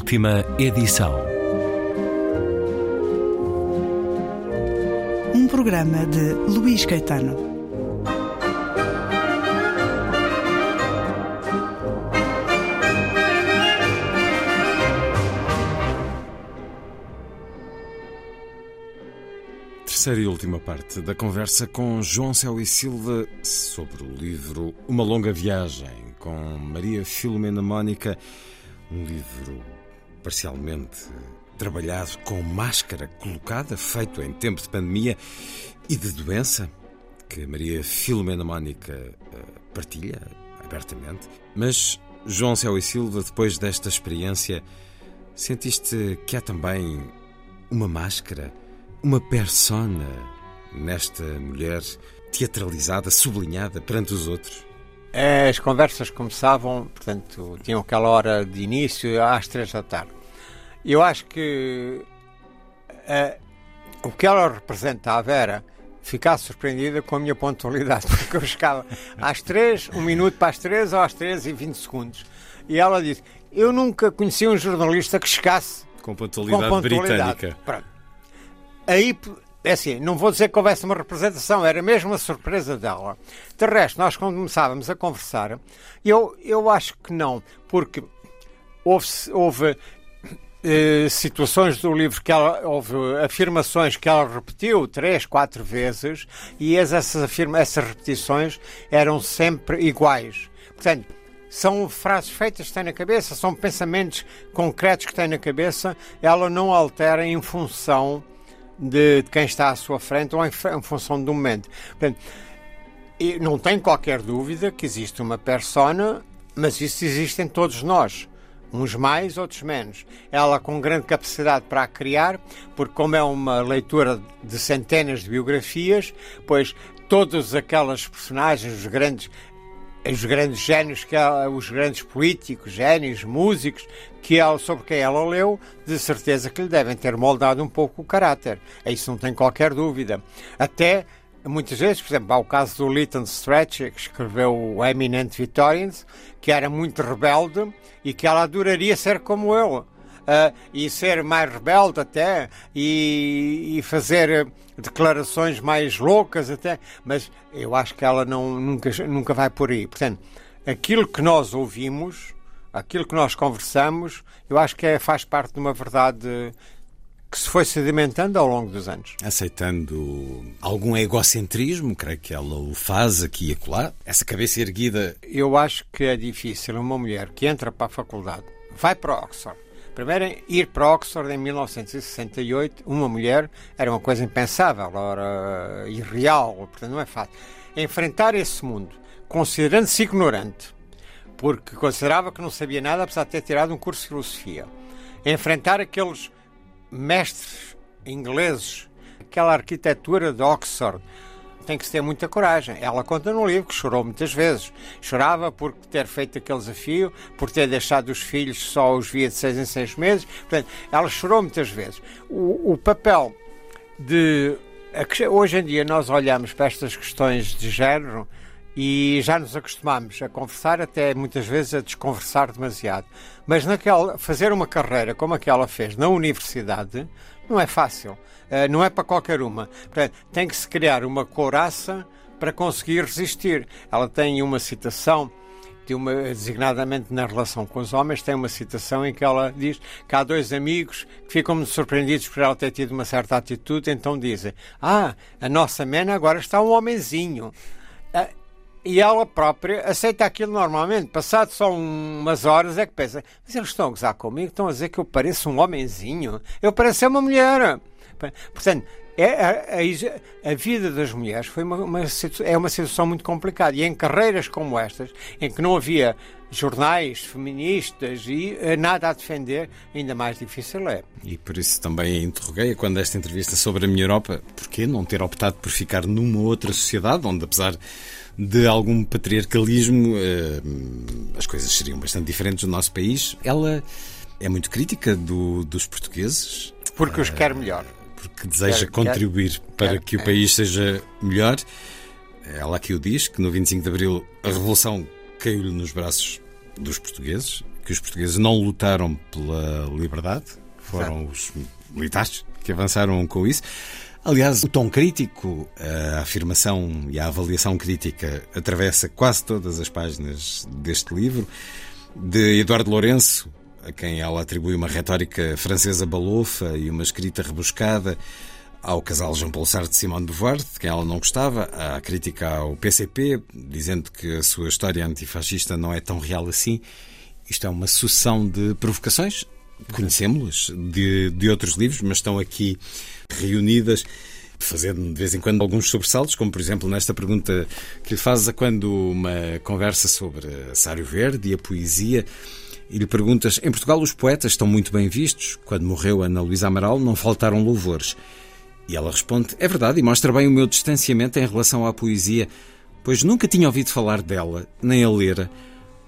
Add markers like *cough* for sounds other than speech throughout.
Última edição. Um programa de Luís Caetano. Terceira e última parte da conversa com João Céu e Silva sobre o livro Uma Longa Viagem, com Maria Filomena Mónica, um livro parcialmente trabalhado com máscara colocada, feito em tempo de pandemia e de doença, que Maria Filomena Mónica eh, partilha abertamente. Mas, João Céu e Silva, depois desta experiência, sentiste que há também uma máscara, uma persona nesta mulher teatralizada, sublinhada perante os outros? As conversas começavam, portanto, tinham aquela hora de início às três da tarde. Eu acho que uh, o que ela representava era ficar surpreendida com a minha pontualidade, *laughs* porque eu chegava às três, um minuto para as três ou às três e vinte segundos. E ela disse: Eu nunca conheci um jornalista que chegasse com pontualidade, com pontualidade. britânica. Pronto. Aí é assim, não vou dizer que houvesse uma representação, era mesmo a surpresa dela. De resto, nós começávamos a conversar, eu, eu acho que não, porque houve, houve eh, situações do livro que ela, houve afirmações que ela repetiu três, quatro vezes e essas, afirma, essas repetições eram sempre iguais. Portanto, são frases feitas que tem na cabeça, são pensamentos concretos que tem na cabeça, ela não altera em função de, de quem está à sua frente ou em, em função do momento. Portanto, não tem qualquer dúvida que existe uma persona, mas isso existe em todos nós. Uns mais, outros menos. Ela com grande capacidade para a criar, porque como é uma leitura de centenas de biografias, pois todas aquelas personagens, os grandes os grandes génios, que ela, os grandes políticos, génios, músicos, que ela, sobre quem ela leu, de certeza que lhe devem ter moldado um pouco o caráter. Isso não tem qualquer dúvida. Até, muitas vezes, por exemplo, há o caso do Lytton Stretch, que escreveu o Eminent Victorians, que era muito rebelde e que ela adoraria ser como ele uh, e ser mais rebelde até e, e, fazer declarações mais loucas até, mas eu acho que ela não, nunca, nunca vai por aí. Portanto, aquilo que nós ouvimos, aquilo que nós conversamos, eu acho que é, faz parte de uma verdade que se foi sedimentando ao longo dos anos. Aceitando algum egocentrismo, creio que ela o faz aqui e acolá, essa cabeça erguida. Eu acho que é difícil uma mulher que entra para a faculdade, vai para Oxford, Primeiro, ir para Oxford em 1968, uma mulher, era uma coisa impensável, era irreal, portanto não é fácil. Enfrentar esse mundo, considerando-se ignorante, porque considerava que não sabia nada, apesar de ter tirado um curso de filosofia. Enfrentar aqueles mestres ingleses, aquela arquitetura de Oxford, tem que se ter muita coragem. Ela conta no livro que chorou muitas vezes. Chorava por ter feito aquele desafio, por ter deixado os filhos só os via de seis em seis meses. Portanto, ela chorou muitas vezes. O, o papel de. Hoje em dia nós olhamos para estas questões de género e já nos acostumamos a conversar, até muitas vezes a desconversar demasiado. Mas naquela, fazer uma carreira como aquela fez na universidade não é fácil. Uh, não é para qualquer uma. Tem que se criar uma couraça para conseguir resistir. Ela tem uma citação de uma, designadamente na relação com os homens, tem uma citação em que ela diz que há dois amigos que ficam surpreendidos por ela ter tido uma certa atitude, então dizem: Ah, a nossa mena agora está um homenzinho. E ela própria aceita aquilo normalmente. Passado só umas horas é que pensa: Mas eles estão a gozar comigo, estão a dizer que eu pareço um homenzinho. Eu pareço uma mulher. Portanto, é, a, a, a, vida das mulheres foi uma, uma, é uma situação muito complicada. E em carreiras como estas, em que não havia jornais feministas e eh, nada a defender, ainda mais difícil é. E por isso também interroguei quando esta entrevista sobre a minha Europa, porquê não ter optado por ficar numa outra sociedade onde, apesar de algum patriarcalismo, eh, as coisas seriam bastante diferentes no nosso país. Ela é muito crítica do, dos portugueses. Porque os quer melhor porque deseja quer, contribuir quer, para quer, que o país seja melhor. Ela aqui o diz, que no 25 de Abril a Revolução caiu-lhe nos braços dos portugueses que os portugueses não lutaram pela liberdade, foram Exato. os militares que avançaram com isso. Aliás, o tom crítico, a afirmação e a avaliação crítica atravessa quase todas as páginas deste livro. De Eduardo Lourenço, a quem ela atribui uma retórica francesa balofa e uma escrita rebuscada, ao casal Jean Paul Sartre de Simone de Beauvoir, de quem ela não gostava, à crítica ao PCP, dizendo que a sua história antifascista não é tão real assim. Isto é uma sucessão de provocações, conhecemos-las de, de outros livros, mas estão aqui reunidas fazendo de vez em quando alguns sobressaltos, como por exemplo nesta pergunta que lhe fazes a quando uma conversa sobre Sário Verde e a poesia e lhe perguntas: em Portugal os poetas estão muito bem vistos. Quando morreu Ana Luísa Amaral não faltaram louvores. E ela responde: é verdade, e mostra bem o meu distanciamento em relação à poesia, pois nunca tinha ouvido falar dela, nem a lera.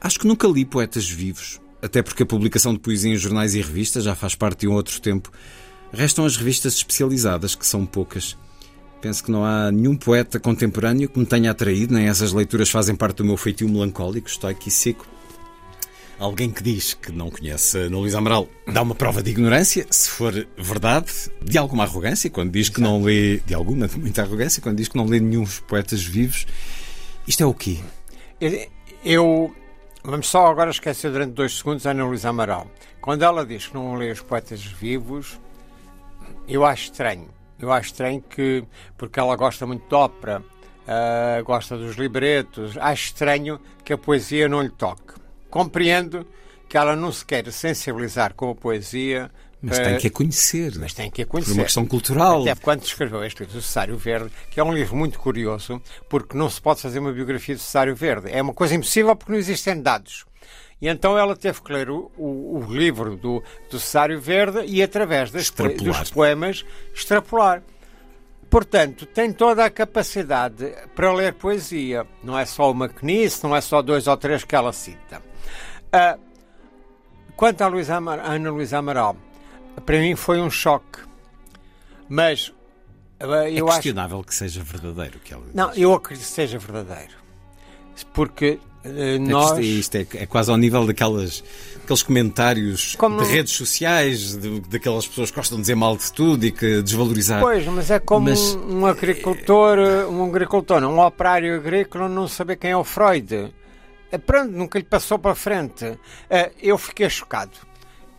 Acho que nunca li poetas vivos, até porque a publicação de poesia em jornais e revistas já faz parte de um outro tempo. Restam as revistas especializadas, que são poucas. Penso que não há nenhum poeta contemporâneo que me tenha atraído, nem essas leituras fazem parte do meu feitio melancólico, estoico e seco. Alguém que diz que não conhece Ana Luísa Amaral dá uma prova de ignorância, se for verdade, de alguma arrogância, quando diz que não lê, de alguma, de muita arrogância, quando diz que não lê nenhum poetas vivos. Isto é o quê? Eu, vamos só agora esquecer durante dois segundos a Ana Luísa Amaral. Quando ela diz que não lê os poetas vivos, eu acho estranho. Eu acho estranho que, porque ela gosta muito de ópera, uh, gosta dos libretos, acho estranho que a poesia não lhe toque. Compreendo que ela não se quer sensibilizar com a poesia. Mas tem que a conhecer. Mas tem que a conhecer. Por uma questão cultural. Até quando escreveu este livro, O Cesário Verde, que é um livro muito curioso, porque não se pode fazer uma biografia do Cesário Verde. É uma coisa impossível porque não existem dados. E então ela teve que ler o, o, o livro do, do Cesário Verde e, através das, dos poemas, extrapolar. Portanto, tem toda a capacidade para ler poesia. Não é só uma Kniss, não é só dois ou três que ela cita. Uh, quanto à Luísa Ana Luísa Amaral, para mim foi um choque. Mas uh, eu é questionável acho... que seja verdadeiro. Que ela não, eu acredito que seja verdadeiro. Porque uh, nós. Isto, isto é, é, quase ao nível daquelas, daqueles comentários como... de redes sociais, de, daquelas pessoas que gostam de dizer mal de tudo e que desvalorizar. Pois, mas é como mas... um agricultor, um agricultor, um operário agrícola não saber quem é o Freud. Eh, pronto, nunca lhe passou para frente. Eh, eu fiquei chocado.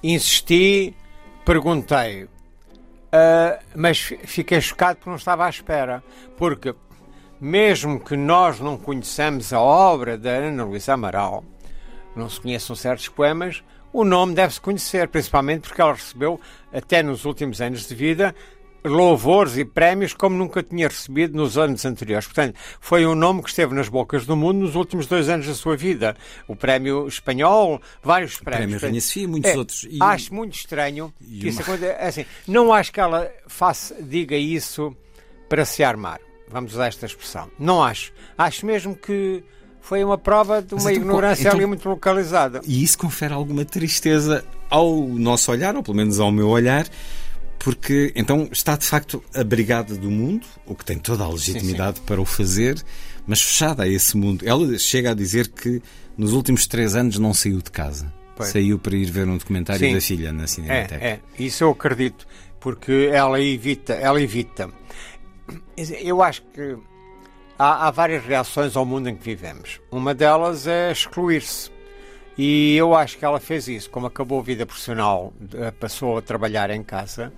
Insisti, perguntei, eh, mas fiquei chocado porque não estava à espera. Porque, mesmo que nós não conheçamos a obra da Ana Luísa Amaral, não se conheçam certos poemas, o nome deve-se conhecer, principalmente porque ela recebeu, até nos últimos anos de vida, louvores e prémios como nunca tinha recebido nos anos anteriores. Portanto, foi um nome que esteve nas bocas do mundo nos últimos dois anos da sua vida. O prémio espanhol, vários prémios. O prémio Rainha e muitos é, outros. E... Acho muito estranho que isso aconteça. É assim, não acho que ela faça, diga isso para se armar. Vamos usar esta expressão. Não acho. Acho mesmo que foi uma prova de uma então, ignorância então, ali muito localizada. E isso confere alguma tristeza ao nosso olhar, ou pelo menos ao meu olhar, porque então está de facto abrigada do mundo, o que tem toda a legitimidade sim, sim. para o fazer, mas fechada a esse mundo. Ela chega a dizer que nos últimos três anos não saiu de casa. Pois. Saiu para ir ver um documentário sim. da filha na Cinemateca. É, é, isso eu acredito, porque ela evita, ela evita. Eu acho que há, há várias reações ao mundo em que vivemos. Uma delas é excluir-se. E eu acho que ela fez isso. Como acabou a vida profissional, eh, passou a trabalhar em casa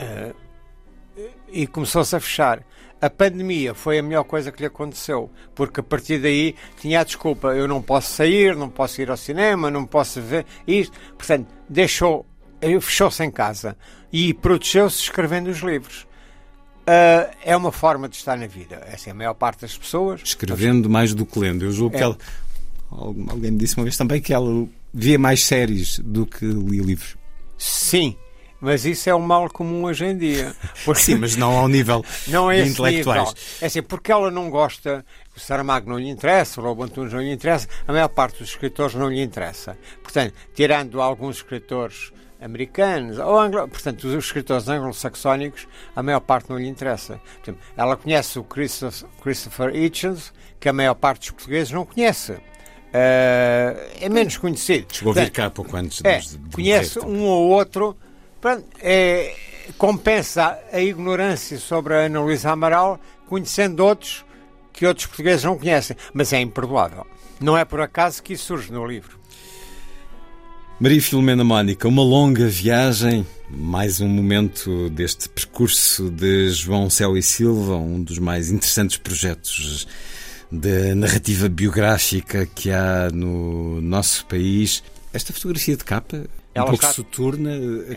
uh, e começou-se a fechar. A pandemia foi a melhor coisa que lhe aconteceu, porque a partir daí tinha a desculpa: eu não posso sair, não posso ir ao cinema, não posso ver isto. Portanto, deixou, eh, fechou-se em casa e protegeu-se escrevendo os livros. Uh, é uma forma de estar na vida. Essa é a maior parte das pessoas. Escrevendo mais do que lendo. Eu julgo é. que ela Alguém me disse uma vez também que ela via mais séries do que lia livros. Sim, mas isso é um mal comum hoje em dia. Porque... *laughs* Sim, mas não ao nível *laughs* não é de intelectuais. Nível. É assim, porque ela não gosta, o Saramago não lhe interessa, o Lobo Antunes não lhe interessa, a maior parte dos escritores não lhe interessa. Portanto, tirando alguns escritores americanos, ou anglo, portanto, os escritores anglo-saxónicos, a maior parte não lhe interessa. Portanto, ela conhece o Christopher Hitchens, que a maior parte dos portugueses não conhece. Uh, é menos conhecido. Chegou a vir cá pouco antes é, de, de Conhece um ou outro. Pronto, é, compensa a ignorância sobre a Ana Luísa Amaral, conhecendo outros que outros portugueses não conhecem. Mas é imperdoável. Não é por acaso que isso surge no livro. Maria Filomena Mónica, uma longa viagem, mais um momento deste percurso de João Céu e Silva, um dos mais interessantes projetos de narrativa biográfica que há no nosso país. Esta fotografia de capa, ela um pouco está... soturna,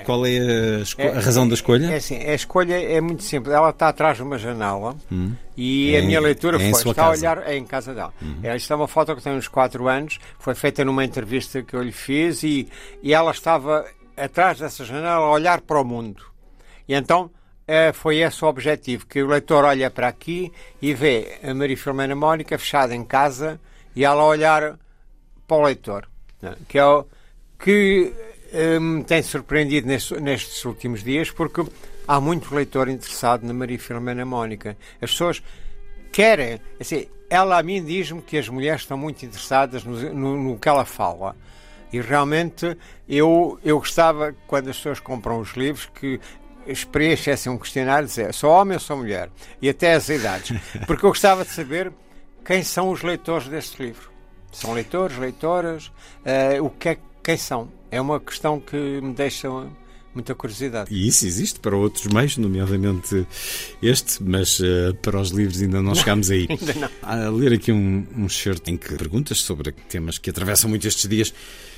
qual é a, é, a razão da escolha? É, assim, a escolha é muito simples. Ela está atrás de uma janela hum. e é, a minha leitura é foi, está casa. a olhar, é em casa dela. Uhum. Esta é uma foto que tem uns 4 anos, foi feita numa entrevista que eu lhe fiz e, e ela estava atrás dessa janela a olhar para o mundo. E então é, foi esse o objetivo, que o leitor olha para aqui e vê a Maria Filomena Mónica fechada em casa e ela olhar para o leitor, né? que é o que me um, tem surpreendido nestes, nestes, últimos dias, porque há muito leitor interessado na Maria Filomena Mónica. As pessoas querem, assim, ela a mim diz-me que as mulheres estão muito interessadas no, no, no que ela fala. E realmente eu, eu gostava, quando as pessoas compram os livros, que preenchessem um questionário dizer sou homem ou sou mulher e até as idades porque eu gostava de saber quem são os leitores deste livro são leitores, leitoras uh, o que é, quem são é uma questão que me deixa muita curiosidade. E isso existe para outros meios, nomeadamente este, mas uh, para os livros ainda não *laughs* chegámos aí. ainda não. A ler aqui um, um certo em que perguntas sobre temas que atravessam muito estes dias.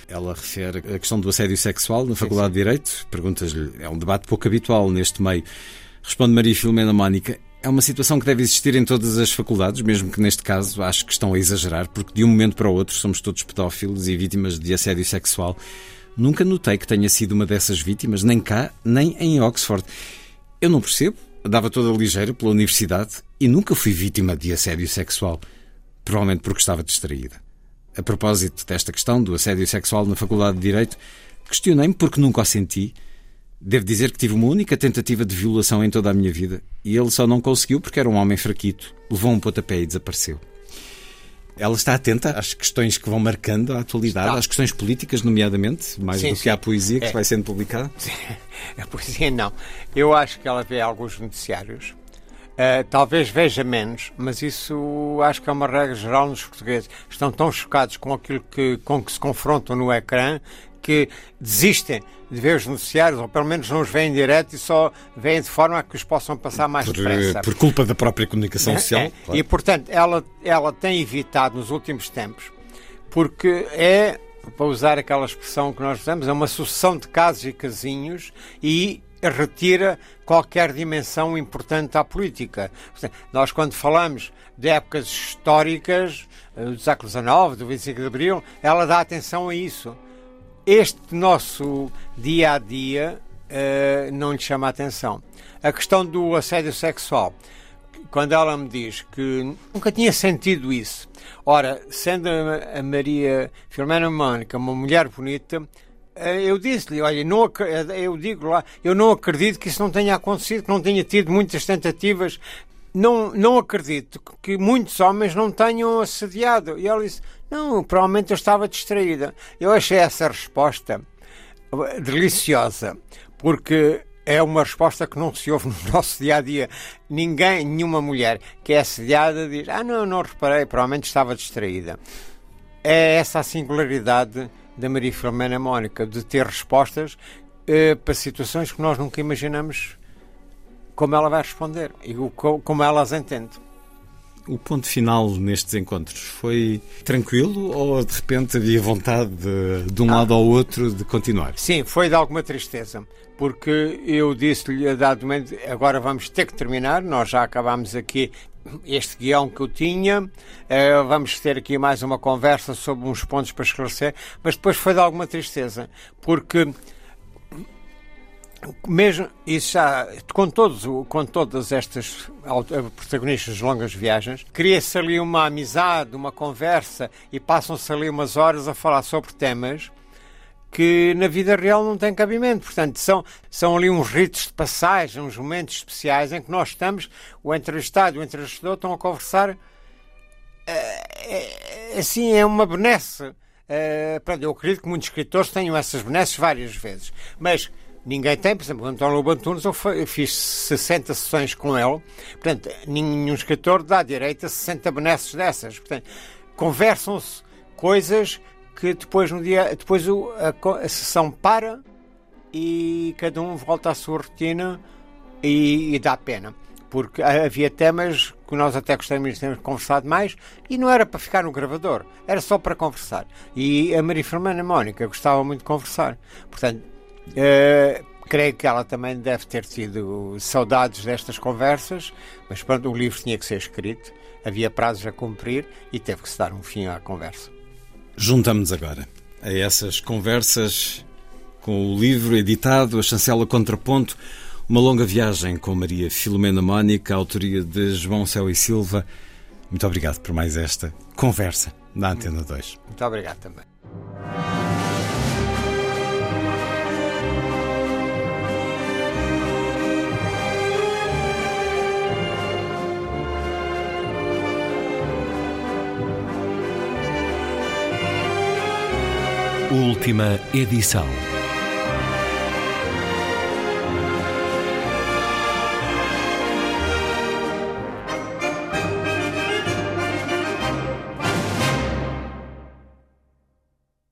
Ela refere a questão do assédio sexual na Faculdade sim, sim. de Direito. Perguntas-lhe, é um debate pouco habitual neste meio. Responde Maria Filomena Mónica. É uma situação que deve existir em todas as faculdades, mesmo que neste caso acho que estão a exagerar, porque de um momento para o outro somos todos pedófilos e vítimas de assédio sexual. Nunca notei que tenha sido uma dessas vítimas, nem cá, nem em Oxford. Eu não percebo, dava toda ligeira pela universidade e nunca fui vítima de assédio sexual, provavelmente porque estava distraída. A propósito desta questão do assédio sexual na Faculdade de Direito, questionei-me porque nunca o senti. Devo dizer que tive uma única tentativa de violação em toda a minha vida e ele só não conseguiu porque era um homem fraquito, levou um pontapé e desapareceu. Ela está atenta às questões que vão marcando a atualidade, está. às questões políticas, nomeadamente, mais sim, do sim. que à poesia que é. vai sendo publicada? *laughs* A poesia não. Eu acho que ela vê alguns noticiários Uh, talvez veja menos, mas isso acho que é uma regra geral nos portugueses. Estão tão chocados com aquilo que, com que se confrontam no ecrã que desistem de ver os noticiários, ou pelo menos não os veem direto e só veem de forma a que os possam passar mais por, depressa. Por culpa da própria comunicação é, social. É, claro. E, portanto, ela, ela tem evitado nos últimos tempos, porque é, para usar aquela expressão que nós usamos, é uma sucessão de casos e casinhos e retira qualquer dimensão importante à política. Nós, quando falamos de épocas históricas, eh, do século XIX, do 25 de Abril, ela dá atenção a isso. Este nosso dia a dia uh, não lhe chama a atenção. A questão do assédio sexual, quando ela me diz que nunca tinha sentido isso, ora, sendo a Maria Filomena Mónica uma mulher bonita, eu disse-lhe, olha, não, eh, eu digo lá, eu não acredito que isso não tenha acontecido, que não tenha tido muitas tentativas. Não, não acredito que muitos homens não tenham assediado. E ela disse, não, provavelmente eu estava distraída. Eu achei essa resposta eh, deliciosa, porque é uma resposta que não se ouve no *laughs* nosso dia a dia. Ninguém, nenhuma mulher que é assediada diz: Ah, não, não reparei, provavelmente estava distraída. É essa a singularidade da Maria Filomena Mónica de ter respostas uh, para situações que nós nunca imaginamos como ela vai responder e o, como ela as entende. O ponto final nestes encontros foi tranquilo ou de repente havia vontade de, de um ah, lado ao outro de continuar? Sim, foi de alguma tristeza, porque eu disse-lhe a dado momento, agora vamos ter que terminar, nós já acabámos aqui este guião que eu tinha. Uh, vamos ter aqui mais uma conversa sobre uns pontos para esclarecer, mas depois foi de alguma tristeza, porque mesmo isso já com todos com todas estas protagonistas de longas viagens cria-se ali uma amizade uma conversa e passam-se ali umas horas a falar sobre temas que na vida real não tem cabimento. Portanto, são, são ali uns ritos de passagem, uns momentos especiais em que nós estamos, o entrevistado e o entrevistador estão a conversar é, assim, é uma benesse. Pronto, eu acredito que muitos escritores tenham essas benesses várias vezes, mas ninguém tem. Por exemplo, o António Lobo Antunes, eu fiz 60 sessões com ele. Portanto, nenhum escritor dá direito a 60 benesses dessas. Portanto, conversam-se coisas que depois no dia depois a, a, sessão para e cada um volta à sua rotina e, e dá pena porque havia temas que nós até gostaríamos de ter conversado mais e não era para ficar no gravador, era só para conversar. E a Maria Fernanda Mónica gostava muito de conversar. Portanto, uh, creio que ela também deve ter tido saudades destas conversas, mas pronto, o livro tinha que ser escrito, havia prazos a cumprir e teve que se dar um fim à conversa. Juntamos agora a essas conversas com o livro editado, a chancela Contraponto, uma longa viagem com Maria Filomena Mónica, autoria de João Céu e Silva. Muito obrigado por mais esta conversa na Antena 2. Muito obrigado também. Última edição.